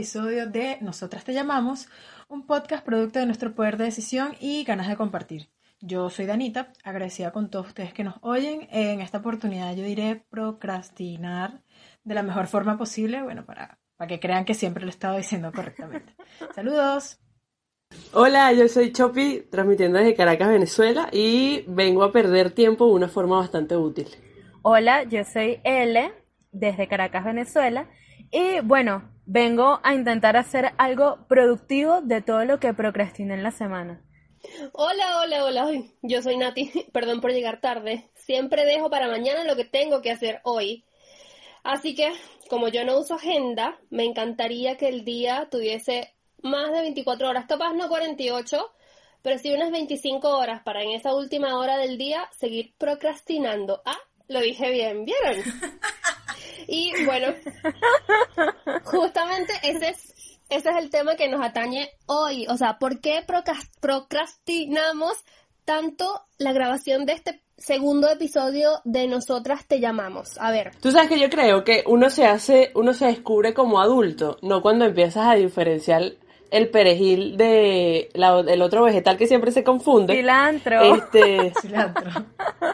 episodio de Nosotras Te Llamamos, un podcast producto de nuestro poder de decisión y ganas de compartir. Yo soy Danita, agradecida con todos ustedes que nos oyen. En esta oportunidad yo diré procrastinar de la mejor forma posible, bueno, para, para que crean que siempre lo he estado diciendo correctamente. Saludos. Hola, yo soy Chopi, transmitiendo desde Caracas, Venezuela, y vengo a perder tiempo de una forma bastante útil. Hola, yo soy L, desde Caracas, Venezuela, y bueno, vengo a intentar hacer algo productivo de todo lo que procrastiné en la semana. Hola, hola, hola. Yo soy Nati. Perdón por llegar tarde. Siempre dejo para mañana lo que tengo que hacer hoy. Así que, como yo no uso agenda, me encantaría que el día tuviese más de 24 horas, capaz no 48, pero sí unas 25 horas para en esa última hora del día seguir procrastinando. Ah, lo dije bien, ¿vieron? Y bueno, justamente ese es, ese es el tema que nos atañe hoy. O sea, ¿por qué procrastinamos tanto la grabación de este segundo episodio de Nosotras Te Llamamos? A ver. Tú sabes que yo creo que uno se hace, uno se descubre como adulto, no cuando empiezas a diferenciar el perejil de el otro vegetal que siempre se confunde. Cilantro. Este, cilantro.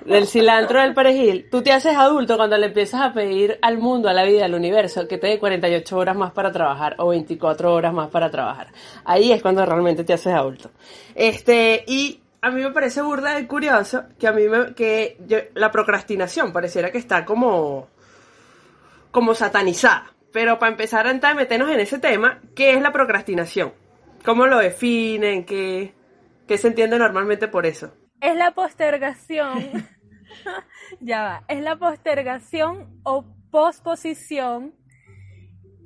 Del cilantro del perejil. Tú te haces adulto cuando le empiezas a pedir al mundo, a la vida, al universo, que te dé 48 horas más para trabajar o 24 horas más para trabajar. Ahí es cuando realmente te haces adulto. Este, y a mí me parece burda y curioso que a mí me, que la procrastinación pareciera que está como, como satanizada. Pero para empezar a meternos en ese tema, ¿qué es la procrastinación? ¿Cómo lo definen? ¿Qué, qué se entiende normalmente por eso? Es la postergación. ya va. Es la postergación o posposición.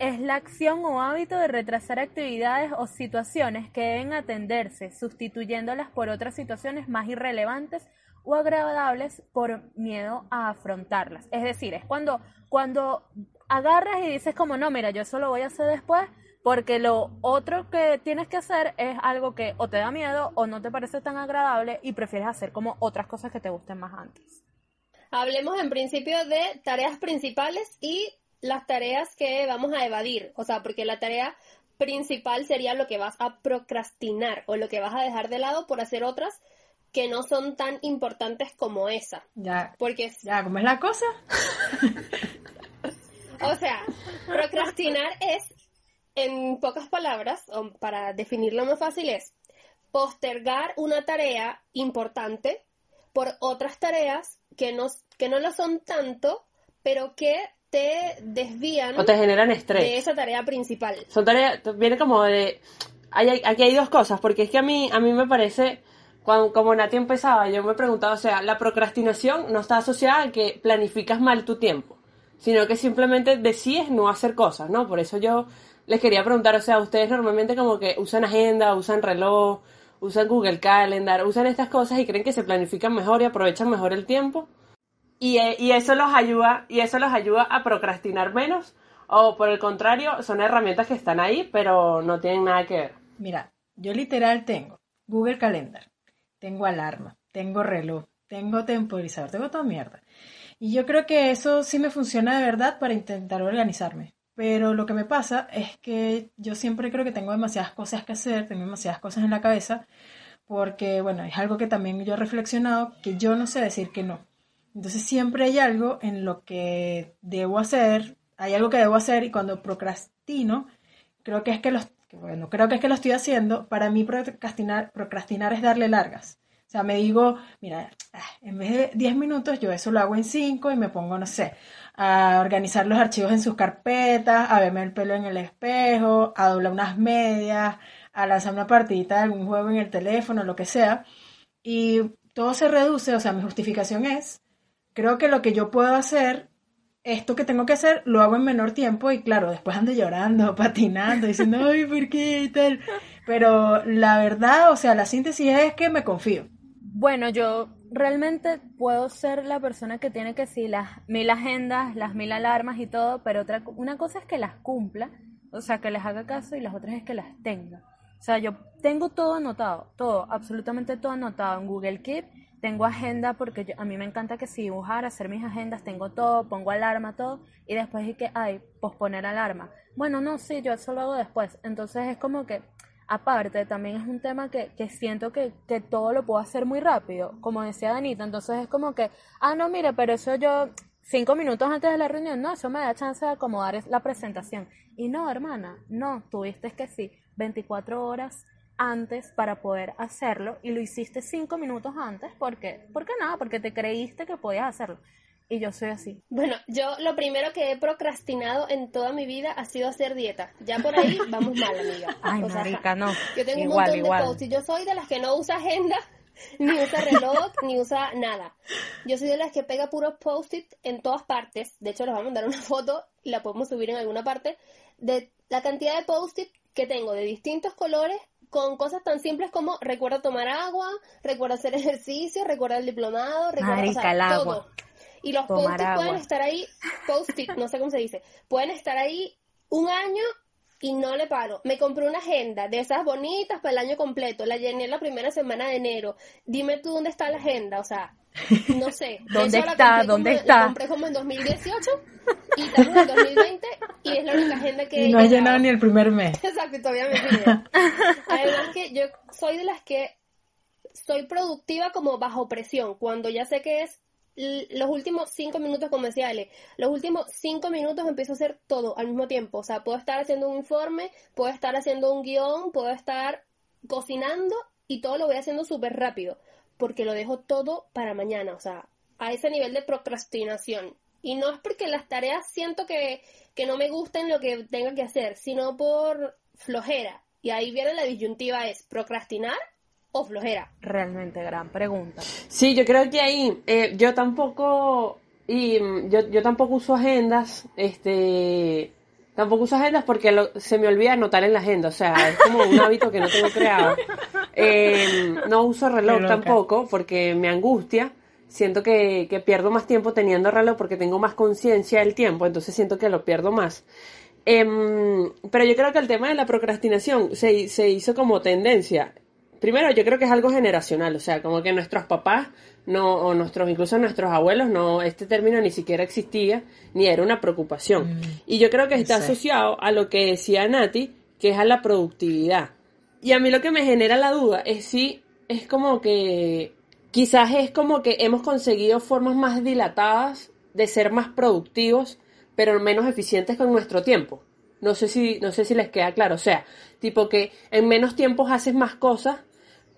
Es la acción o hábito de retrasar actividades o situaciones que deben atenderse, sustituyéndolas por otras situaciones más irrelevantes o agradables por miedo a afrontarlas. Es decir, es cuando, cuando agarras y dices como, no, mira, yo eso lo voy a hacer después porque lo otro que tienes que hacer es algo que o te da miedo o no te parece tan agradable y prefieres hacer como otras cosas que te gusten más antes. Hablemos en principio de tareas principales y las tareas que vamos a evadir, o sea, porque la tarea principal sería lo que vas a procrastinar o lo que vas a dejar de lado por hacer otras que no son tan importantes como esa. Ya. Porque ya, ¿cómo es la cosa? O sea, procrastinar es, en pocas palabras, o para definirlo más fácil, es postergar una tarea importante por otras tareas que no, que no lo son tanto, pero que te desvían o te generan estrés de esa tarea principal. Son tareas, viene como de hay, aquí hay dos cosas, porque es que a mí a mí me parece cuando, como Nati empezaba, yo me preguntaba, o sea, la procrastinación no está asociada a que planificas mal tu tiempo sino que simplemente decides no hacer cosas, ¿no? Por eso yo les quería preguntar, o sea, ustedes normalmente como que usan agenda, usan reloj, usan Google Calendar, usan estas cosas y creen que se planifican mejor y aprovechan mejor el tiempo. Y, eh, y eso los ayuda, y eso los ayuda a procrastinar menos, o por el contrario, son herramientas que están ahí, pero no tienen nada que ver. Mira, yo literal tengo Google Calendar, tengo alarma, tengo reloj, tengo temporizador, tengo toda mierda. Y yo creo que eso sí me funciona de verdad para intentar organizarme. Pero lo que me pasa es que yo siempre creo que tengo demasiadas cosas que hacer, tengo demasiadas cosas en la cabeza, porque, bueno, es algo que también yo he reflexionado, que yo no sé decir que no. Entonces siempre hay algo en lo que debo hacer, hay algo que debo hacer y cuando procrastino, creo que es que los, bueno, creo que es que lo estoy haciendo, para mí procrastinar, procrastinar es darle largas. O sea, me digo, mira, ah, en vez de 10 minutos, yo eso lo hago en 5 y me pongo, no sé, a organizar los archivos en sus carpetas, a verme el pelo en el espejo, a doblar unas medias, a lanzar una partidita de algún juego en el teléfono, lo que sea. Y todo se reduce, o sea, mi justificación es, creo que lo que yo puedo hacer, esto que tengo que hacer, lo hago en menor tiempo y claro, después ando llorando, patinando, diciendo, ay, ¿por qué? Y tal. Pero la verdad, o sea, la síntesis es que me confío. Bueno, yo realmente puedo ser la persona que tiene que sí las mil agendas, las mil alarmas y todo, pero otra una cosa es que las cumpla, o sea, que les haga caso y las otras es que las tenga. O sea, yo tengo todo anotado, todo, absolutamente todo anotado en Google Keep, tengo agenda porque yo- a mí me encanta que si dibujar, hacer mis agendas, tengo todo, pongo alarma, todo, y después es que, ay, posponer alarma. Bueno, no, sí, yo eso lo hago después. Entonces es como que, aparte, también es un tema que, que siento que, que todo lo puedo hacer muy rápido, como decía Danita. Entonces es como que, ah, no, mire, pero eso yo, cinco minutos antes de la reunión, no, eso me da chance de acomodar la presentación. Y no, hermana, no, tuviste que sí, 24 horas antes para poder hacerlo y lo hiciste cinco minutos antes porque, ¿por qué nada? Porque te creíste que podías hacerlo. Y yo soy así. Bueno, yo lo primero que he procrastinado en toda mi vida ha sido hacer dieta. Ya por ahí vamos mal, amiga. Ay, O sea, marica, no. Yo tengo un montón igual. de posts y yo soy de las que no usa agenda, ni usa reloj, ni usa nada. Yo soy de las que pega puros post-it en todas partes. De hecho, les voy a mandar una foto y la podemos subir en alguna parte de la cantidad de post-it que tengo de distintos colores con cosas tan simples como recuerda tomar agua, recuerda hacer ejercicio, recuerda el diplomado, recuerda o Marica, sea, el agua. todo. Y los post-it pueden estar ahí, post-it, no sé cómo se dice, pueden estar ahí un año y no le paro. Me compré una agenda de esas bonitas para el año completo. La llené la primera semana de enero. Dime tú dónde está la agenda. O sea, no sé. De ¿Dónde está? compré ¿Dónde como- está? La compré como en 2018 y estamos en 2020 y es la única agenda que Y no he llenado ni el primer mes. Exacto, y todavía me pide. Además que yo soy de las que soy productiva como bajo presión, cuando ya sé que es los últimos cinco minutos, Ale, los últimos cinco minutos empiezo a hacer todo al mismo tiempo. O sea, puedo estar haciendo un informe, puedo estar haciendo un guion, puedo estar cocinando y todo lo voy haciendo súper rápido, porque lo dejo todo para mañana. O sea, a ese nivel de procrastinación. Y no es porque las tareas siento que, que no me gusten lo que tenga que hacer, sino por flojera. Y ahí viene la disyuntiva, es procrastinar o flojera. Realmente gran pregunta. Sí, yo creo que ahí eh, yo tampoco y mm, yo, yo tampoco uso agendas, este tampoco uso agendas porque lo- se me olvida anotar en la agenda, o sea, es como un hábito que no tengo creado. Eh, no uso reloj tampoco porque me angustia. Siento que, que pierdo más tiempo teniendo reloj porque tengo más conciencia del tiempo, entonces siento que lo pierdo más. Em, pero yo creo que el tema de la procrastinación se, se hizo como tendencia. Primero, yo creo que es algo generacional, o sea, como que nuestros papás, no, o nuestros, incluso nuestros abuelos, no, este término ni siquiera existía, ni era una preocupación. Y yo creo que está sí. asociado a lo que decía Nati, que es a la productividad. Y a mí lo que me genera la duda es si es como que, quizás es como que hemos conseguido formas más dilatadas de ser más productivos, pero menos eficientes con nuestro tiempo. No sé si, no sé si les queda claro. O sea, tipo que en menos tiempo haces más cosas,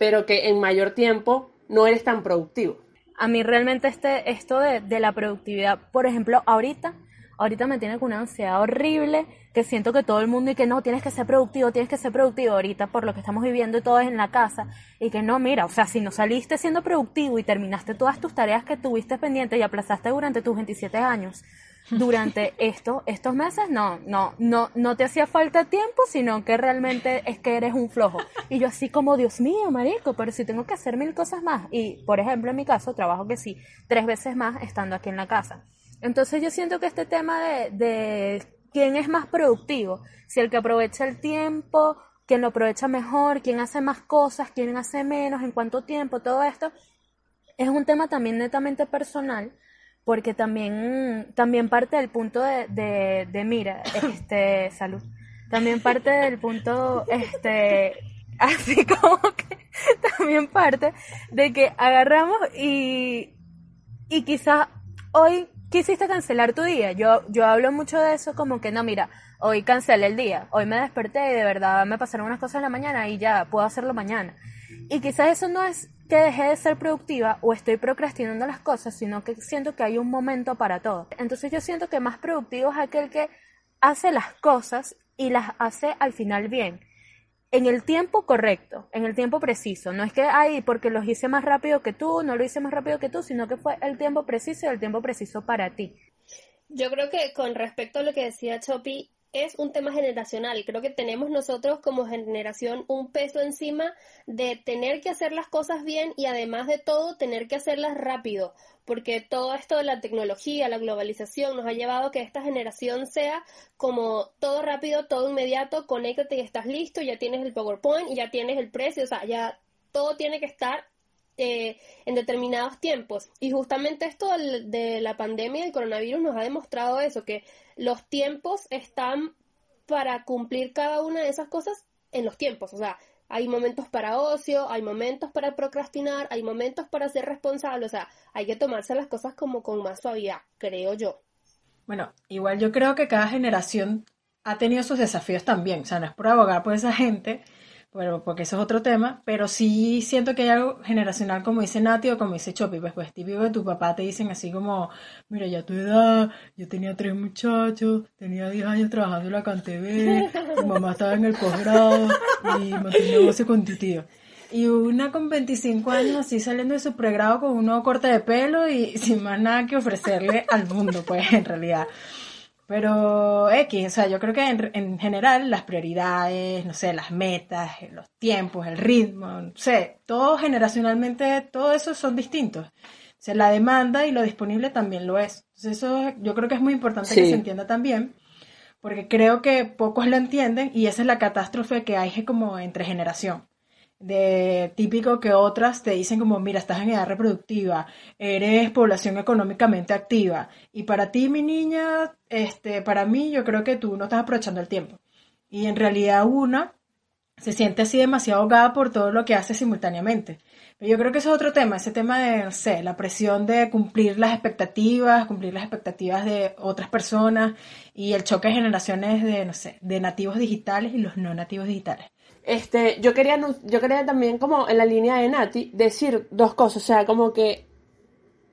pero que en mayor tiempo no eres tan productivo. A mí realmente este, esto de, de la productividad, por ejemplo, ahorita, ahorita me tiene con una ansiedad horrible, que siento que todo el mundo y que no, tienes que ser productivo, tienes que ser productivo ahorita por lo que estamos viviendo y todo es en la casa, y que no, mira, o sea, si no saliste siendo productivo y terminaste todas tus tareas que tuviste pendientes y aplazaste durante tus 27 años, durante esto, estos meses, no, no, no, no te hacía falta tiempo, sino que realmente es que eres un flojo. Y yo así como, Dios mío, marico, pero si tengo que hacer mil cosas más. Y, por ejemplo, en mi caso, trabajo que sí, tres veces más estando aquí en la casa. Entonces yo siento que este tema de, de quién es más productivo, si el que aprovecha el tiempo, quién lo aprovecha mejor, quién hace más cosas, quién hace menos, en cuánto tiempo, todo esto, es un tema también netamente personal, porque también, también parte del punto de, de, mira, este, salud, también parte del punto, este, así como que, también parte de que agarramos y, y quizás hoy quisiste cancelar tu día. Yo, yo hablo mucho de eso como que no, mira, hoy cancelé el día, hoy me desperté y de verdad me pasaron unas cosas en la mañana y ya puedo hacerlo mañana. Y quizás eso no es que dejé de ser productiva o estoy procrastinando las cosas, sino que siento que hay un momento para todo. Entonces yo siento que más productivo es aquel que hace las cosas y las hace al final bien. En el tiempo correcto, en el tiempo preciso. No es que, ay, porque los hice más rápido que tú, no lo hice más rápido que tú, sino que fue el tiempo preciso y el tiempo preciso para ti. Yo creo que con respecto a lo que decía Chopi, es un tema generacional. Creo que tenemos nosotros como generación un peso encima de tener que hacer las cosas bien y además de todo tener que hacerlas rápido, porque todo esto de la tecnología, la globalización nos ha llevado a que esta generación sea como todo rápido, todo inmediato, conéctate y estás listo, ya tienes el PowerPoint ya tienes el precio, o sea, ya todo tiene que estar eh, en determinados tiempos. Y justamente esto de la pandemia del coronavirus nos ha demostrado eso, que los tiempos están para cumplir cada una de esas cosas en los tiempos. O sea, hay momentos para ocio, hay momentos para procrastinar, hay momentos para ser responsable. O sea, hay que tomarse las cosas como con más suavidad, creo yo. Bueno, igual yo creo que cada generación ha tenido sus desafíos también. O sea, no es por abogar por esa gente, bueno, porque eso es otro tema, pero sí siento que hay algo generacional, como dice Nati o como dice Chopi, pues, pues típico de tu papá te dicen así como, mira, ya tu edad, yo tenía tres muchachos, tenía 10 años trabajando en la CanTV, tu mamá estaba en el posgrado y mantenía negocio con tu tío. Y una con 25 años así saliendo de su pregrado con un nuevo corte de pelo y sin más nada que ofrecerle al mundo, pues en realidad. Pero X, o sea, yo creo que en, general las prioridades, no sé, las metas, los tiempos, el ritmo, no sé, todo generacionalmente, todo eso son distintos. O sea, la demanda y lo disponible también lo es. Entonces eso yo creo que es muy importante que se entienda también, porque creo que pocos lo entienden y esa es la catástrofe que hay como entre generación de típico que otras te dicen como, mira, estás en edad reproductiva, eres población económicamente activa. Y para ti, mi niña, este, para mí, yo creo que tú no estás aprovechando el tiempo. Y en realidad una se siente así demasiado ahogada por todo lo que hace simultáneamente. Pero yo creo que eso es otro tema, ese tema de, no sé, la presión de cumplir las expectativas, cumplir las expectativas de otras personas y el choque de generaciones de, no sé, de nativos digitales y los no nativos digitales. Este, yo quería, también, como en la línea de Nati, decir dos cosas. O sea, como que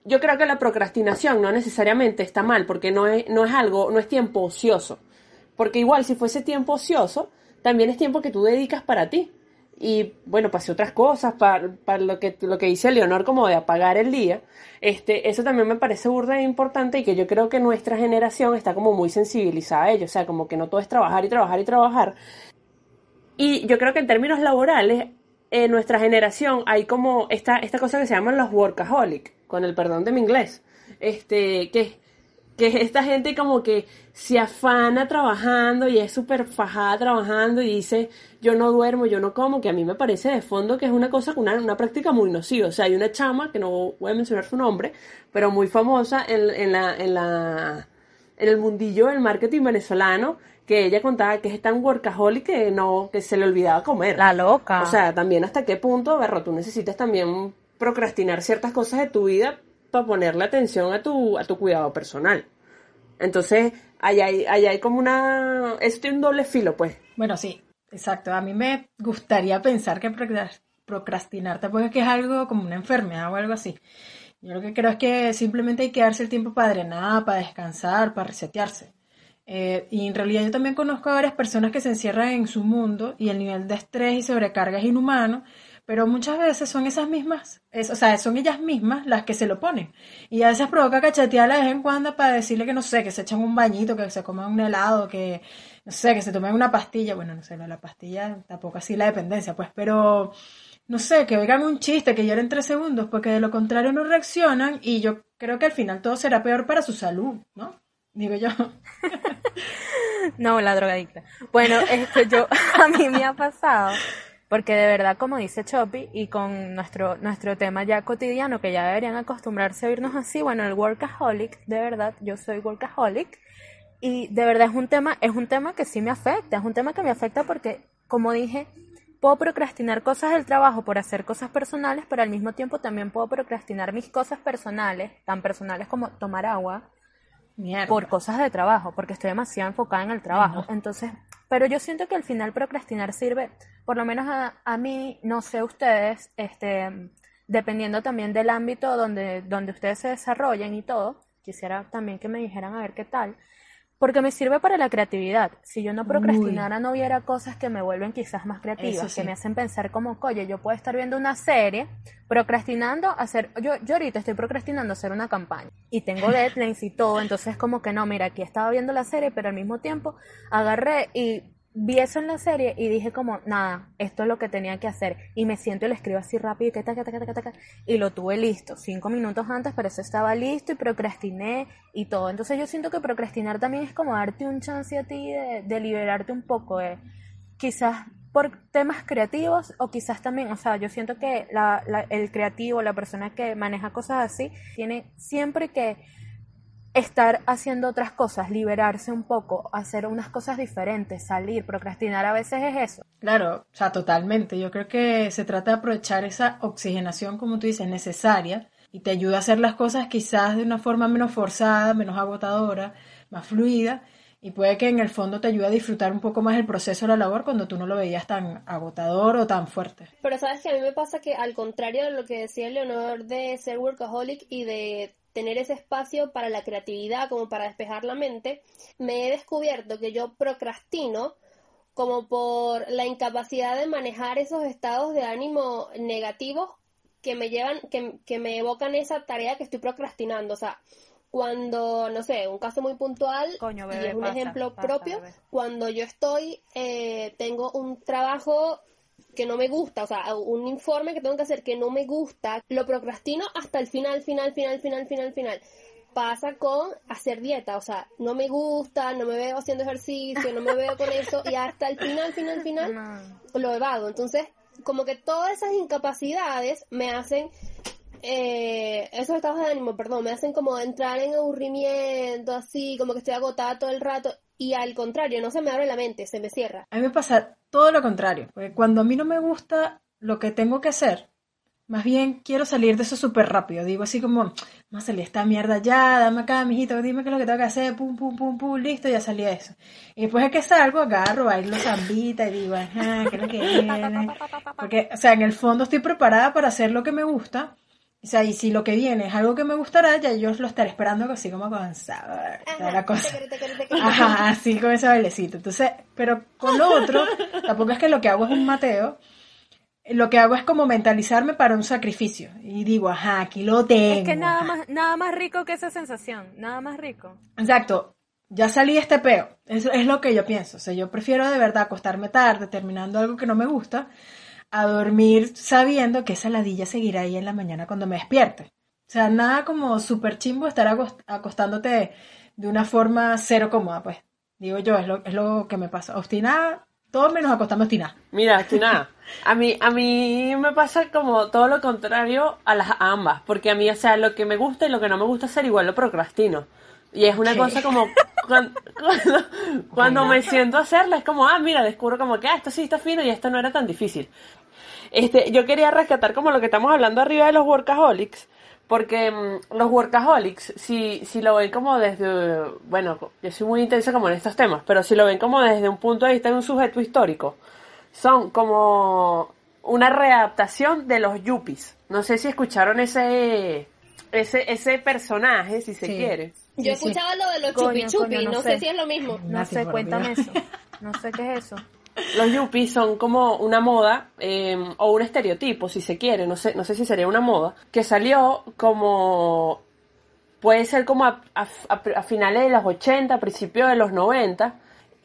yo creo que la procrastinación no necesariamente está mal, porque no es, no es algo, no es tiempo ocioso. Porque igual, si fuese tiempo ocioso, también es tiempo que tú dedicas para ti. Y bueno, para otras cosas, para, para, lo que lo que dice Leonor, como de apagar el día. Este, eso también me parece burda e importante y que yo creo que nuestra generación está como muy sensibilizada a ello. O sea, como que no todo es trabajar y trabajar y trabajar. Y yo creo que en términos laborales, en nuestra generación hay como esta, esta cosa que se llaman los workaholic, con el perdón de mi inglés, este, que, que es esta gente como que se afana trabajando y es súper fajada trabajando y dice yo no duermo, yo no como, que a mí me parece de fondo que es una cosa, una, una práctica muy nociva. O sea, hay una chama, que no voy a mencionar su nombre, pero muy famosa en, en la, en la, en el mundillo del marketing venezolano, que ella contaba que es tan workaholic que no, que se le olvidaba comer. La loca. O sea, también hasta qué punto, berro, tú necesitas también procrastinar ciertas cosas de tu vida para ponerle atención a tu, a tu cuidado personal. Entonces, ahí hay, hay como una... Es un doble filo, pues. Bueno, sí, exacto. A mí me gustaría pensar que procrastinar tampoco es que es algo como una enfermedad o algo así. Yo lo que creo es que simplemente hay que darse el tiempo para drenar, para descansar, para resetearse. Eh, y en realidad yo también conozco a varias personas que se encierran en su mundo y el nivel de estrés y sobrecarga es inhumano, pero muchas veces son esas mismas, o sea, son ellas mismas las que se lo ponen. Y a veces provoca cachetear de vez en cuando para decirle que no sé, que se echan un bañito, que se coman un helado, que no sé, que se tomen una pastilla. Bueno, no sé, la pastilla tampoco así la dependencia, pues, pero no sé, que oigan un chiste, que lloren tres segundos, porque de lo contrario no reaccionan y yo creo que al final todo será peor para su salud, ¿no? Digo yo. no, la drogadicta. Bueno, esto yo, a mí me ha pasado, porque de verdad, como dice Choppy, y con nuestro, nuestro tema ya cotidiano, que ya deberían acostumbrarse a oírnos así, bueno, el workaholic, de verdad, yo soy workaholic, y de verdad es un tema, es un tema que sí me afecta, es un tema que me afecta porque, como dije, puedo procrastinar cosas del trabajo por hacer cosas personales, pero al mismo tiempo también puedo procrastinar mis cosas personales, tan personales como tomar agua, por cosas de trabajo, porque estoy demasiado enfocada en el trabajo. Entonces, pero yo siento que al final procrastinar sirve, por lo menos a, a mí, no sé ustedes, este, dependiendo también del ámbito donde, donde ustedes se desarrollen y todo, quisiera también que me dijeran a ver qué tal, porque me sirve para la creatividad. Si yo no procrastinara, no hubiera cosas que me vuelven quizás más creativas, que me hacen pensar como, oye, yo puedo estar viendo una serie, procrastinando hacer, yo, yo ahorita estoy procrastinando hacer una campaña y tengo deadlines y todo, entonces como que no, mira, aquí estaba viendo la serie, pero al mismo tiempo agarré y vi eso en la serie y dije como, nada, esto es lo que tenía que hacer. Y me siento y lo escribo así rápido y, que, taca, taca, taca, y lo tuve listo. Cinco minutos antes, pero eso estaba listo y procrastiné y todo. Entonces yo siento que procrastinar también es como darte un chance a ti de, de liberarte un poco. de Quizás por temas creativos o quizás también, o sea, yo siento que la, la, el creativo, la persona que maneja cosas así, tiene siempre que estar haciendo otras cosas, liberarse un poco, hacer unas cosas diferentes, salir, procrastinar a veces es eso. Claro, o sea, totalmente. Yo creo que se trata de aprovechar esa oxigenación, como tú dices, necesaria y te ayuda a hacer las cosas quizás de una forma menos forzada, menos agotadora, más fluida y puede que en el fondo te ayude a disfrutar un poco más el proceso de la labor cuando tú no lo veías tan agotador o tan fuerte. Pero sabes que a mí me pasa que al contrario de lo que decía Leonor de ser workaholic y de tener ese espacio para la creatividad, como para despejar la mente, me he descubierto que yo procrastino como por la incapacidad de manejar esos estados de ánimo negativos que me llevan, que, que me evocan esa tarea que estoy procrastinando. O sea, cuando, no sé, un caso muy puntual, Coño, y es un pasa, ejemplo pasa, propio, bebé. cuando yo estoy, eh, tengo un trabajo que no me gusta, o sea, un informe que tengo que hacer que no me gusta, lo procrastino hasta el final, final, final, final, final, final. Pasa con hacer dieta, o sea, no me gusta, no me veo haciendo ejercicio, no me veo con eso, y hasta el final, final, final, No. lo evado. Entonces, como que todas esas incapacidades me hacen, eh, esos estados de ánimo, perdón, me hacen como entrar en aburrimiento, así, como que estoy agotada todo el rato, y al contrario, no se me abre la mente, se me cierra. A mí me pasa todo lo contrario, porque cuando a mí no me gusta lo que tengo que hacer, más bien quiero salir de eso súper rápido. Digo así como, a salir esta mierda ya, dame acá, mijito, dime qué es lo que tengo que hacer, pum, pum, pum, pum, listo, ya salí de eso. Y después de que salgo, agarro, bailo zambita y digo, ajá, ¿qué es lo que viene? Porque, o sea, en el fondo estoy preparada para hacer lo que me gusta. O sea, y si lo que viene es algo que me gustará, ya yo lo estaré esperando así como con sabor, toda la cosa. Te quero, te quero. Ajá, así con ese bailecito. Entonces, pero con lo otro, tampoco es que lo que hago es un mateo. Lo que hago es como mentalizarme para un sacrificio. Y digo, ajá, aquí lo tengo. Es que nada ajá. más, nada más rico que esa sensación, nada más rico. Exacto. Ya salí de este peo. Eso es lo que yo pienso. O sea, yo prefiero de verdad acostarme tarde, terminando algo que no me gusta, a dormir sabiendo que esa ladilla seguirá ahí en la mañana cuando me despierte. O sea, nada como súper chimbo estar acost- acostándote de una forma cero cómoda, pues. Digo yo, es lo, es lo que me pasa. Obstinada, todo menos acostarme obstinada. Mira, tú nada. A mí, a mí me pasa como todo lo contrario a las a ambas, porque a mí, o sea, lo que me gusta y lo que no me gusta hacer igual lo procrastino. Y es una cosa como cuan- cuando, cuando, me siento a hacerla, es como, ah, mira, descubro como que, ah, esto sí está fino y esto no era tan difícil. Este, yo quería rescatar como lo que estamos hablando arriba de los workaholics, porque mm, los workaholics, si, si lo ven como desde, bueno, yo soy muy intensa como en estos temas, pero si lo ven como desde un punto de vista de un sujeto histórico, son como una readaptación de los yuppies. No sé si escucharon ese, ese, ese personaje, si se Sí. quiere. Yo escuchaba lo de los Coño, chupi chupi, coño, no, no sé sé. si es lo mismo. No sé, cuéntame Dios. eso. No sé qué es eso. Los yuppies son como una moda eh, o un estereotipo, si se quiere, no sé, no sé si sería una moda, que salió como puede ser como a, a- a- a finales de los 80, principios de los 90.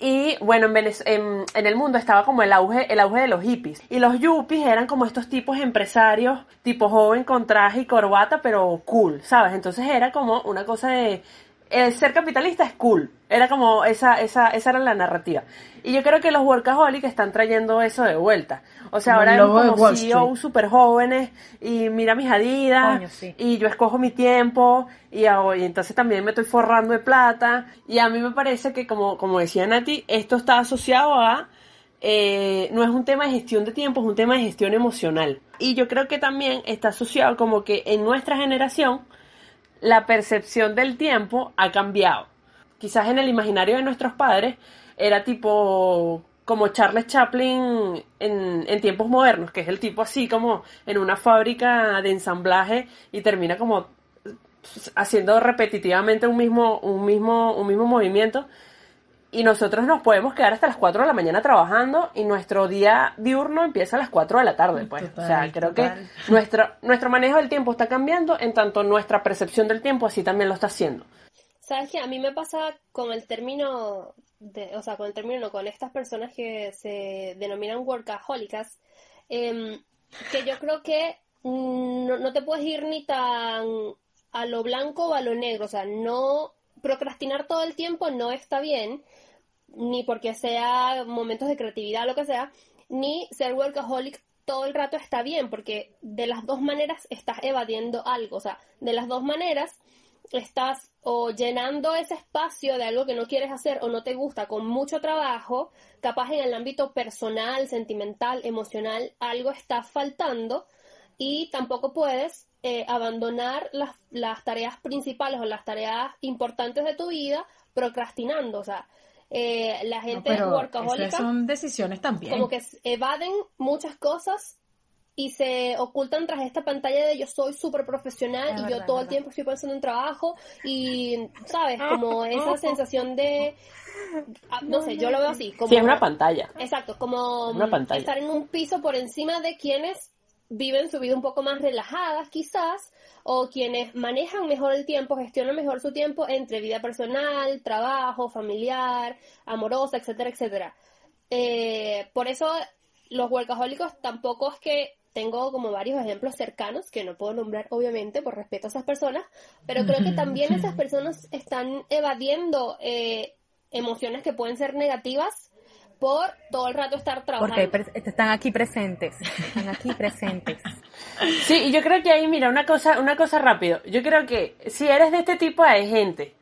Y bueno, en, en el mundo estaba como el auge, el auge de los hippies. Y los yuppies eran como estos tipos empresarios, tipo joven con traje y corbata, pero cool, ¿sabes? Entonces era como una cosa de... El ser capitalista es cool. Era como esa, esa, esa era la narrativa. Y yo creo que los workaholics están trayendo eso de vuelta. O sea, Como ahora de como Street. súper jóvenes y mira mis adidas Coño, sí. y yo escojo mi tiempo y, hago- y entonces también me estoy forrando de plata y a mí me parece que como, como decía Nati, esto está asociado a eh, no es un tema de gestión de tiempo, es un tema de gestión emocional. Y yo creo que también está asociado como que en nuestra generación la percepción del tiempo ha cambiado. Quizás en el imaginario de nuestros padres era tipo como Charles Chaplin en, tiempos modernos, que es el tipo así como en una fábrica de ensamblaje y termina como haciendo repetitivamente un mismo, un mismo, un mismo movimiento. Y nosotros nos podemos quedar hasta las 4 de la mañana trabajando y nuestro día diurno empieza a las 4 de la tarde, pues. Total, o sea, creo total. que nuestro, nuestro manejo del tiempo está cambiando, en tanto nuestra percepción del tiempo así también lo está haciendo. ¿Sabes qué? A mí me pasa con el término, de, o sea, con el término, no, con estas personas que se denominan workahólicas, em, que yo creo que no, no te puedes ir ni tan a lo blanco o a lo negro, o sea, no procrastinar todo el tiempo no está bien, ni porque sea momentos de creatividad lo que sea, ni ser workaholic todo el rato está bien, porque de las dos maneras estás evadiendo algo, o sea, de las dos maneras estás o llenando ese espacio de algo que no quieres hacer o no te gusta con mucho trabajo, capaz en el ámbito personal, sentimental, emocional, algo está faltando y tampoco puedes eh, abandonar las, las tareas principales o las tareas importantes de tu vida procrastinando, o sea, eh, la gente No, pero workahólica esas son decisiones también. como que evaden muchas cosas y se ocultan tras esta pantalla de yo soy súper profesional Es y verdad, yo todo el tiempo estoy pensando en trabajo y, ¿sabes? Como esa sensación de, ah, no sé, yo lo veo así, como... Sí, es una pantalla. Exacto, como Una pantalla. estar en un piso por encima de quienes viven su vida un poco más relajadas quizás, o quienes manejan mejor el tiempo, gestionan mejor su tiempo entre vida personal, trabajo, familiar, amorosa, etcétera, etcétera. Eh, por eso los workahólicos tampoco es que tengo como varios ejemplos cercanos que no puedo nombrar obviamente por respeto a esas personas, pero creo que también esas personas están evadiendo eh, emociones que pueden ser negativas por todo el rato estar trabajando. Porque están aquí presentes. Están aquí presentes. Sí, y yo creo que ahí, mira, una cosa, una cosa rápido. Yo creo que si eres de este tipo de gente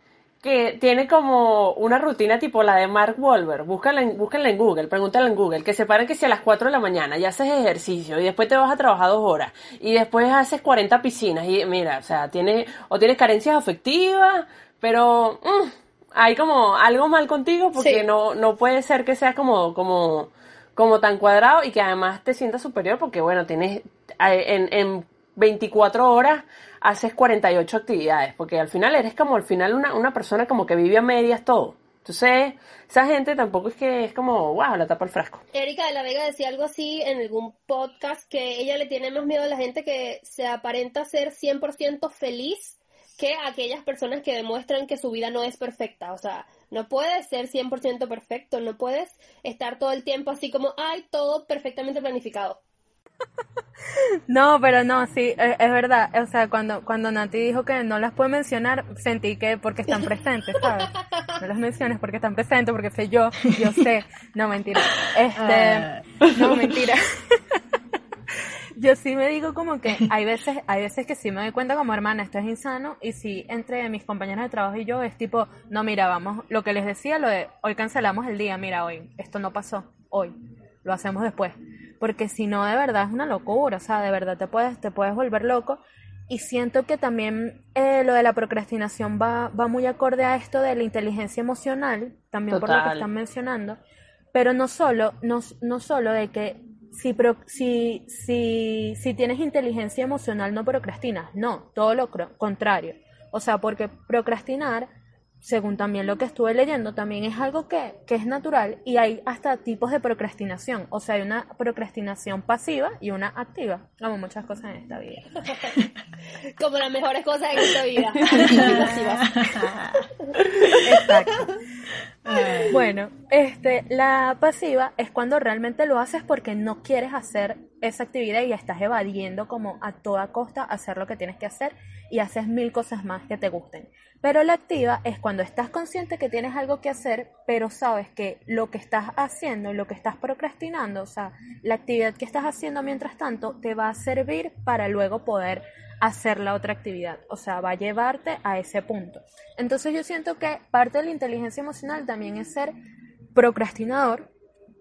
que tiene como una rutina tipo la de Mark Wahlberg, búscala en, búscala en Google, pregúntala en Google, que se paren que si a las 4 de la mañana ya haces ejercicio y después te vas a trabajar dos horas y después haces 40 piscinas y mira, o sea, tiene, o tienes carencias afectivas, pero mm, hay como algo mal contigo porque Sí. no, no puede ser que seas como, como, como tan cuadrado y que además te sientas superior porque bueno, tienes eh, en, en 24 horas haces 48 actividades, porque al final eres como al final una, una persona como que vive a medias todo. Entonces, esa gente tampoco es que es como, wow, la tapa el frasco. Erika de la Vega decía algo así en algún podcast que ella le tiene más miedo a la gente que se aparenta ser 100% feliz que aquellas personas que demuestran que su vida no es perfecta. O sea, no puedes ser 100% perfecto, no puedes estar todo el tiempo así como, ay, todo perfectamente planificado. No, pero no, sí, es, es verdad. O sea, cuando, cuando Nati dijo que no las puede mencionar, sentí que porque están presentes, ¿sabes? No las menciones porque están presentes, porque sé yo, yo sé. No, mentira. Este, Ah. no, mentira. Yo sí me digo como que hay veces, hay veces que sí me doy cuenta como hermana, esto es insano, y si entre mis compañeros de trabajo y yo es tipo, no, mira, vamos, lo que les decía, lo de hoy cancelamos el día, mira, hoy, esto no pasó, hoy, lo hacemos después. Porque si no, de verdad es una locura, o sea, de verdad te puedes, te puedes volver loco. Y siento que también eh, lo de la procrastinación va, va muy acorde a esto de la inteligencia emocional, también por lo que están mencionando. Pero no solo, no, no solo de que si, pro- si, si, si tienes inteligencia emocional no procrastinas, no, todo lo contrario. O sea, porque procrastinar, según también lo que estuve leyendo, también es algo que, que es natural y hay hasta tipos de procrastinación. O sea, hay una procrastinación pasiva y una activa, como muchas cosas en esta vida. Como las mejores cosas en esta vida. Exacto. Bueno, este, la pasiva es cuando realmente lo haces porque no quieres hacer esa actividad y estás evadiendo como a toda costa hacer lo que tienes que hacer y haces mil cosas más que te gusten. Pero la activa es cuando estás consciente que tienes algo que hacer, pero sabes que lo que estás haciendo, lo que estás procrastinando, o sea, la actividad que estás haciendo mientras tanto, te va a servir para luego poder hacer la otra actividad. O sea, va a llevarte a ese punto. Entonces yo siento que parte de la inteligencia emocional también es ser procrastinador,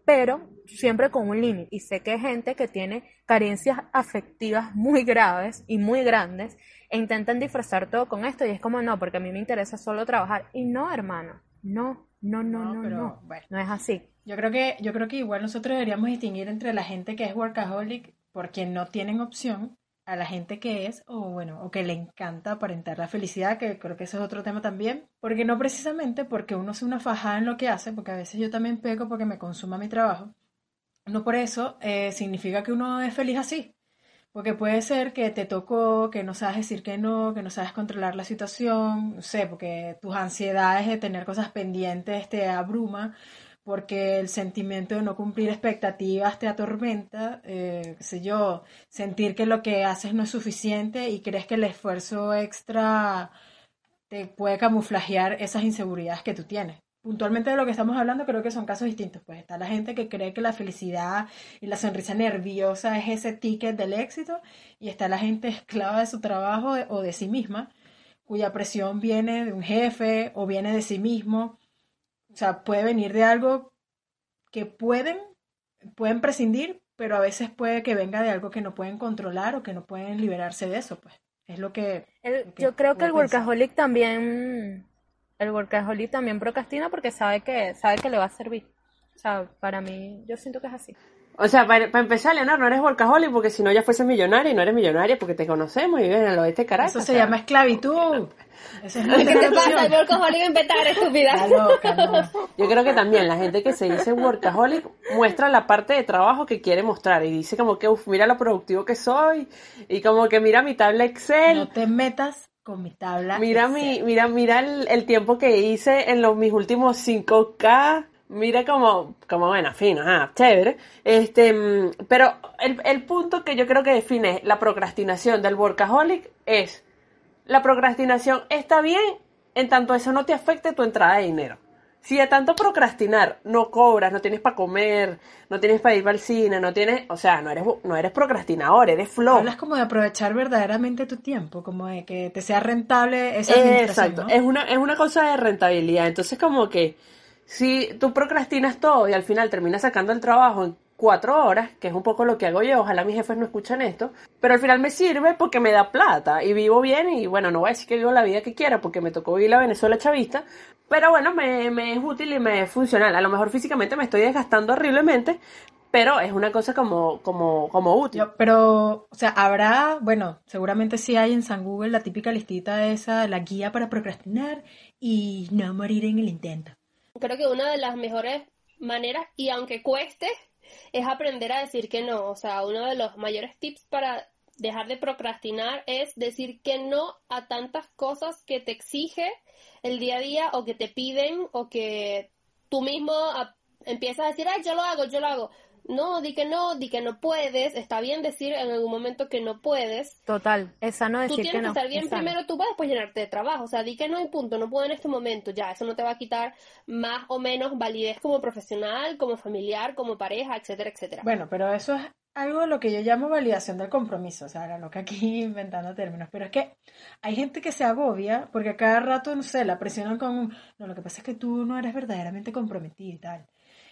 pero siempre con un límite. Y sé que hay gente que tiene carencias afectivas muy graves y muy grandes e intentan disfrazar todo con esto y es como no, porque a mí me interesa solo trabajar. Y no, hermano, no, no, no, No, no, pero, no. bueno. No es así. Yo creo que, yo creo que igual nosotros deberíamos distinguir entre la gente que es workaholic porque no tienen opción a la gente que es, o bueno, o que le encanta aparentar la felicidad, que creo que ese es otro tema también, porque no precisamente porque uno sea una fajada en lo que hace, porque a veces yo también peco porque me consuma mi trabajo, no por eso eh, significa que uno es feliz así. Porque puede ser que te tocó, que no sabes decir que no, que no sabes controlar la situación, no sé, porque tus ansiedades de tener cosas pendientes te abruma, porque el sentimiento de no cumplir expectativas te atormenta, eh, qué sé yo, sentir que lo que haces no es suficiente y crees que el esfuerzo extra te puede camuflajear esas inseguridades que tú tienes. puntualmente de lo que estamos hablando, creo que son casos distintos. Pues está la gente que cree que la felicidad y la sonrisa nerviosa es ese ticket del éxito, y está la gente esclava de su trabajo o de sí misma, cuya presión viene de un jefe o viene de sí mismo. O sea, puede venir de algo que pueden, pueden prescindir, pero a veces puede que venga de algo que no pueden controlar o que no pueden liberarse de eso, pues. Es lo que... yo creo que el workaholic también el workaholic también procrastina porque sabe que, sabe que le va a servir. O sea, para mí, yo siento que es así. O sea, para, empezar, Leonor, no eres workaholic porque si no ya fuese millonaria y no eres millonaria porque te conocemos y vives en el oeste Caracas. Eso se llama esclavitud. Eso es ¿Qué te pasa? El workaholic empetar, estúpida. Yo creo que también la gente que se dice workaholic muestra la parte de trabajo que quiere mostrar y dice como que, uff, mira lo productivo que soy y como que mira mi tabla Excel. No te metas con mi tabla. Mira mi, mira, mira el, tiempo que hice en los mis últimos 5K. Mira como, como bueno, fino, ah, chévere. Este, mm, pero el, el punto que yo creo que define la procrastinación del workaholic es la procrastinación está bien en tanto eso no te afecte tu entrada de dinero. Si de tanto procrastinar no cobras, no tienes para comer, no tienes para ir al cine, no tienes, o sea, no eres, no eres procrastinador, eres flow. Hablas como de aprovechar verdaderamente tu tiempo, como de que te sea rentable esa Exacto, es, una, es una cosa de rentabilidad. Entonces como que si tú procrastinas todo y al final terminas sacando el trabajo en cuatro horas, que es un poco lo que hago yo, ojalá mis jefes no escuchen esto, pero al final me sirve porque me da plata y vivo bien y bueno, no voy a decir que vivo la vida que quiera porque me tocó vivir la Venezuela chavista, pero bueno, me, es útil y me es funcional. A lo mejor físicamente me estoy desgastando horriblemente, pero es una cosa como, como, como útil. pero, o sea, habrá, bueno, seguramente sí hay en San Google la típica listita esa, la guía para procrastinar y no morir en el intento. Creo que una de las mejores maneras, y aunque cueste, es aprender a decir que no. O sea, uno de los mayores tips para dejar de procrastinar es decir que no a tantas cosas que te exige el día a día o que te piden o que tú mismo empiezas a decir, ay, yo lo hago, yo lo hago. No, di que no, di que no puedes. Está bien decir en algún momento que no puedes. Total, es sano decir tú tienes que, estar bien primero tú vas después llenarte de trabajo. O sea, di que no hay punto, no puedo en este momento. Ya, eso no te va a quitar más o menos validez como profesional, como familiar, como pareja, etcétera, etcétera. Bueno, pero eso es algo lo que yo llamo validación del compromiso, o sea, lo que aquí inventando términos, pero es que hay gente que se agobia porque a cada rato, no sé, la presionan con, no, lo que pasa es que tú no eres verdaderamente comprometido y tal.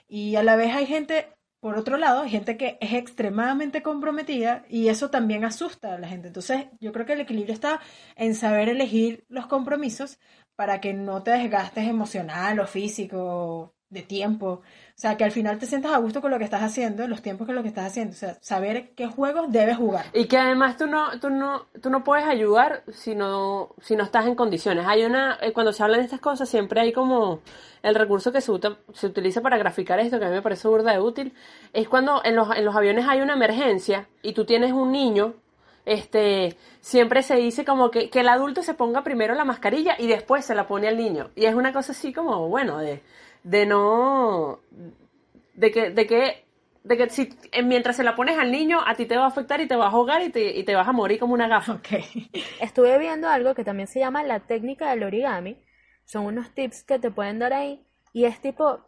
Y a la vez hay gente por otro lado, hay gente que es extremadamente comprometida y eso también asusta a la gente. Entonces, yo creo que el equilibrio está en saber elegir los compromisos para que no te desgastes emocional o físico de tiempo. O sea, que al final te sientas a gusto con lo que estás haciendo, los tiempos con lo que estás haciendo. O sea, saber qué juegos debes jugar. Y que además tú no, tú no, tú no puedes ayudar si no, si no estás en condiciones. Hay una, eh, cuando se hablan de estas cosas, siempre hay como el recurso que se, se utiliza para graficar esto, que a mí me parece burda de útil, es cuando en los, en los aviones hay una emergencia y tú tienes un niño este, siempre se dice como que, que, el adulto se ponga primero la mascarilla y después se la pone al niño. Y es una cosa así como, bueno, de, de no, de que, de que, de que si eh, mientras se la pones al niño, a ti te va a afectar y te va a ahogar y te, y te vas a morir como una gafa. Okay. Estuve viendo algo que también se llama la técnica del origami. Son unos tips que te pueden dar ahí y es tipo,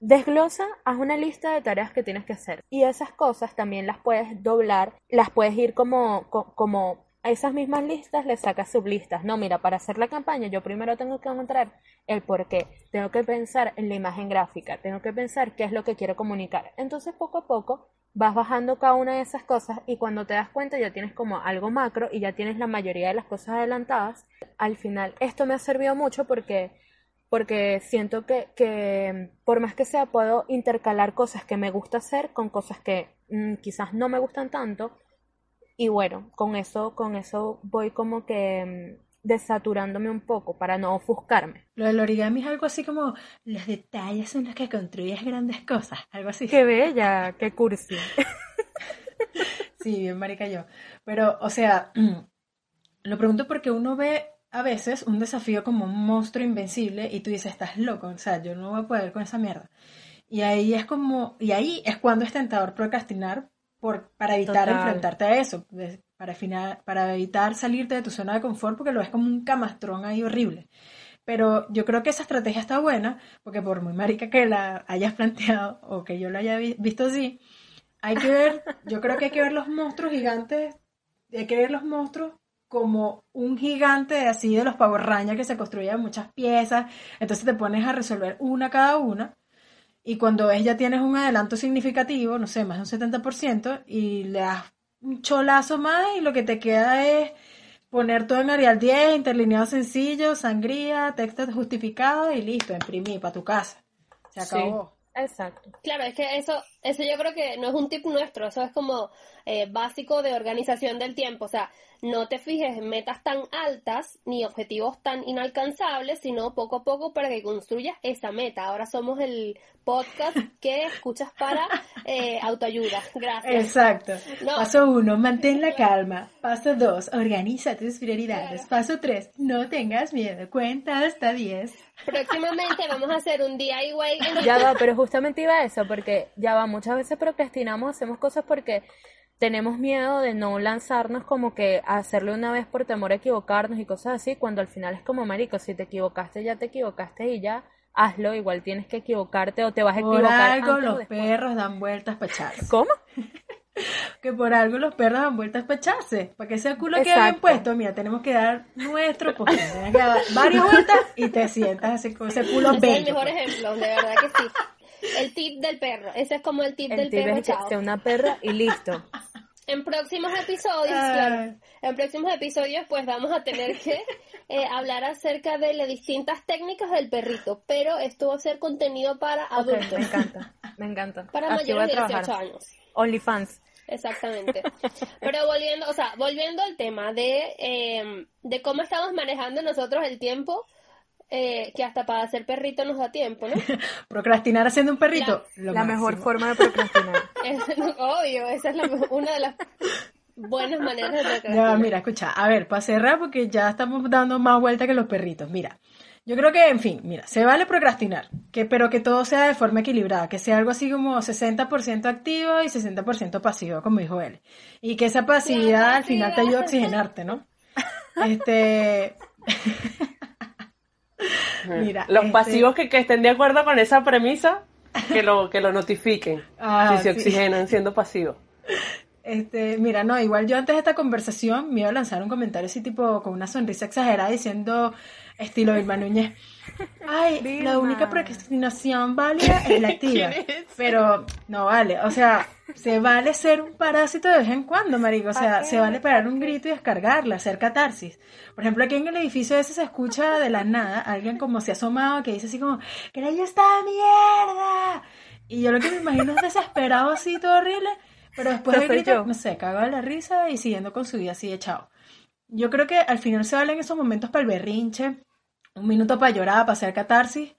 Desglosa, haz una lista de tareas que tienes que hacer. Y esas cosas también las puedes doblar, las puedes ir como, como a esas mismas listas le sacas sublistas. No, mira, para hacer la campaña yo primero tengo que encontrar el por qué. Tengo que pensar en la imagen gráfica, tengo que pensar qué es lo que quiero comunicar. Entonces poco a poco vas bajando cada una de esas cosas y cuando te das cuenta ya tienes como algo macro y ya tienes la mayoría de las cosas adelantadas. Al final esto me ha servido mucho porque porque siento que, que, por más que sea puedo intercalar cosas que me gusta hacer con cosas que mm, quizás no me gustan tanto y bueno, con eso, con eso voy como que mm, desaturándome un poco para no ofuscarme. Lo del origami es algo así como los detalles en los que construyes grandes cosas, algo así. Qué bella, qué cursi. sí, bien marica yo. Pero, o sea, lo pregunto porque uno ve a veces un desafío como un monstruo invencible y tú dices, estás loco, o sea, yo no voy a poder con esa mierda. Y ahí es como, y ahí es cuando es tentador procrastinar por, para evitar enfrentarte a eso, para, final, para evitar salirte de tu zona de confort porque lo ves como un camastrón ahí horrible. Pero yo creo que esa estrategia está buena, porque por muy marica que la hayas planteado o que yo la haya visto así, hay que ver, yo creo que hay que ver los monstruos gigantes, hay que ver los monstruos como un gigante así de los Rangers que se construye muchas piezas, entonces te pones a resolver una cada una y cuando ves ya tienes un adelanto significativo, no sé, más de un 70%, y le das un cholazo más y lo que te queda es poner todo en Arial 10, interlineado sencillo, sangría, texto justificado y listo, imprimir para tu casa. Se acabó. Exacto. Claro, es que eso, eso yo creo que no es un tip nuestro, eso es como eh, básico de organización del tiempo. O sea, no te fijes en metas tan altas ni objetivos tan inalcanzables, sino poco a poco para que construyas esa meta. Ahora somos el podcast que escuchas para eh, autoayuda. Gracias. Exacto. Paso uno, mantén la calma. Paso dos, organiza tus prioridades. Paso tres, no tengas miedo. Cuenta hasta diez. Próximamente vamos a hacer un DIY en Ya va, pero justamente iba a eso, porque ya va, muchas veces procrastinamos, hacemos cosas porque tenemos miedo de no lanzarnos como que a hacerlo una vez por temor a equivocarnos y cosas así, cuando al final es como marico, si te equivocaste, ya te equivocaste y ya hazlo, igual tienes que equivocarte o te vas a equivocar. Por algo los perros dan vueltas para echarse. ¿Cómo? que por algo los perros dan vueltas para echarse, para que ese culo quede bien puesto. Mira, tenemos que dar nuestro pues tienes que dar varias vueltas y te sientas así con ese culo Es el mejor ejemplo, de verdad que sí. El tip del perro. Ese es como el tip del perro. Es una perra y listo. En próximos episodios, claro, en próximos episodios, pues vamos a tener que eh, hablar acerca de las distintas técnicas del perrito, pero esto va a ser contenido para adultos. me encanta, me encanta. Para mayores de 18 años. OnlyFans. Exactamente. Pero volviendo, o sea, volviendo al tema de, eh, de cómo estamos manejando nosotros el tiempo, eh, que hasta para hacer perrito nos da tiempo, ¿no? Procrastinar haciendo un perrito. La, mejor forma de procrastinar. es, obvio, esa es una de las buenas maneras de procrastinar. mira, escucha, a ver, para cerrar, porque ya estamos dando más vuelta que los perritos. Mira, yo creo que, en fin, mira, se vale procrastinar, que, pero que todo sea de forma equilibrada, que sea algo así como 60% activo y 60% pasivo, como dijo él. Y que esa pasividad al final te ayude a oxigenarte, ¿no? Este. Mira, los este pasivos que, estén de acuerdo con esa premisa, que lo, que lo notifiquen. Ah, si se oxigenan siendo pasivos. Este, mira, no, igual yo antes de esta conversación me iba a lanzar un comentario así tipo con una sonrisa exagerada diciendo estilo Irma Núñez. Ay, la única procrastinación válida es la activa. Pero no vale, o sea, se vale ser un parásito de vez en cuando, marico. O sea, se vale parar un grito y descargarla, hacer catarsis. Por ejemplo, aquí en el edificio ese se escucha de la nada alguien como se ha asomado que dice así como, ¡que ya está mierda! Y yo lo que me imagino es desesperado así, todo horrible. Pero después del grito, no sé, cago de la risa y siguiendo con su vida así echado. Yo creo que al final se valen esos momentos para el berrinche, un minuto para llorar, para hacer catarsis,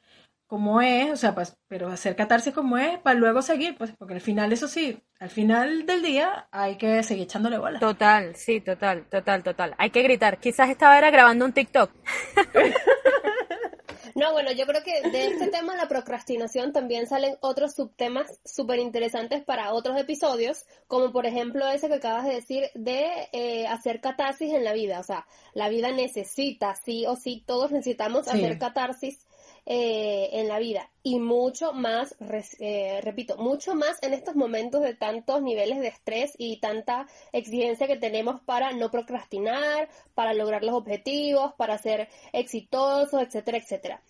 como es, o sea, pues, pero hacer catarsis como es, para luego seguir, pues, porque al final, eso sí, al final del día hay que seguir echándole bola. Total, sí, total, total, total. Hay que gritar. Quizás estaba era grabando un TikTok. No, bueno, yo creo que de este tema, la procrastinación, también salen otros subtemas súper interesantes para otros episodios, como por ejemplo ese que acabas de decir de eh, hacer catarsis en la vida. O sea, la vida necesita, sí o sí, todos necesitamos hacer catarsis eh, en la vida y mucho más, eh, repito, mucho más en estos momentos de tantos niveles de estrés y tanta exigencia que tenemos para no procrastinar, para lograr los objetivos, para ser exitosos, etcétera, etcétera.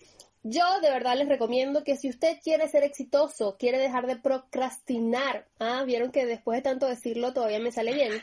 Yo de verdad les recomiendo que si usted quiere ser exitoso, quiere dejar de procrastinar, ah, vieron que después de tanto decirlo todavía me sale bien.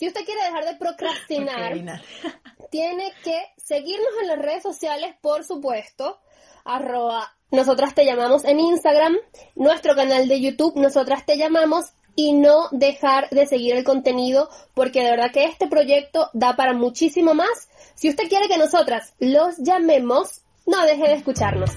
Si usted quiere dejar de procrastinar, tiene que seguirnos en las redes sociales, por supuesto, arroba nosotras te llamamos en Instagram, nuestro canal de YouTube, nosotras te llamamos y no dejar de seguir el contenido porque de verdad que este proyecto da para muchísimo más. Si usted quiere que nosotras los llamemos, no deje de escucharnos.